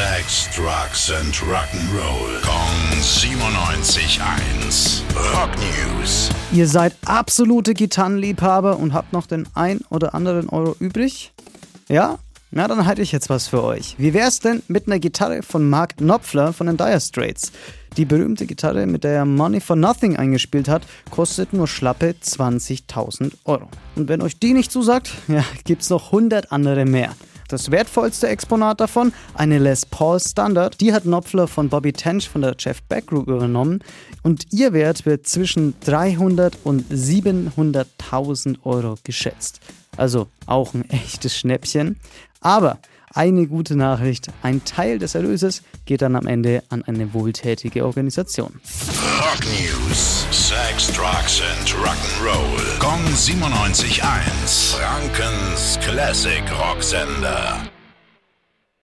Sex, Drugs and Rock'n'Roll. Kong 97.1. Rock News. Ihr seid absolute Gitarrenliebhaber und habt noch den ein oder anderen Euro übrig? Ja? Na, dann halte ich jetzt was für euch. Wie wär's denn mit einer Gitarre von Mark Knopfler von den Dire Straits? Die berühmte Gitarre, mit der er Money for Nothing eingespielt hat, kostet nur schlappe 20.000 Euro. Und wenn euch die nicht zusagt, ja, gibt's noch 100 andere mehr. Das wertvollste Exponat davon, eine Les Paul Standard, die hat Knopfler von Bobby Tench von der Jeff Beck Group übernommen und ihr Wert wird zwischen 300 und 700.000 Euro geschätzt. Also auch ein echtes Schnäppchen. Aber eine gute Nachricht, ein Teil des Erlöses geht dann am Ende an eine wohltätige Organisation. Rock News. Sex, Drugs and Rock'n'Roll. Kong 97.1. Frankens Classic Rocksender.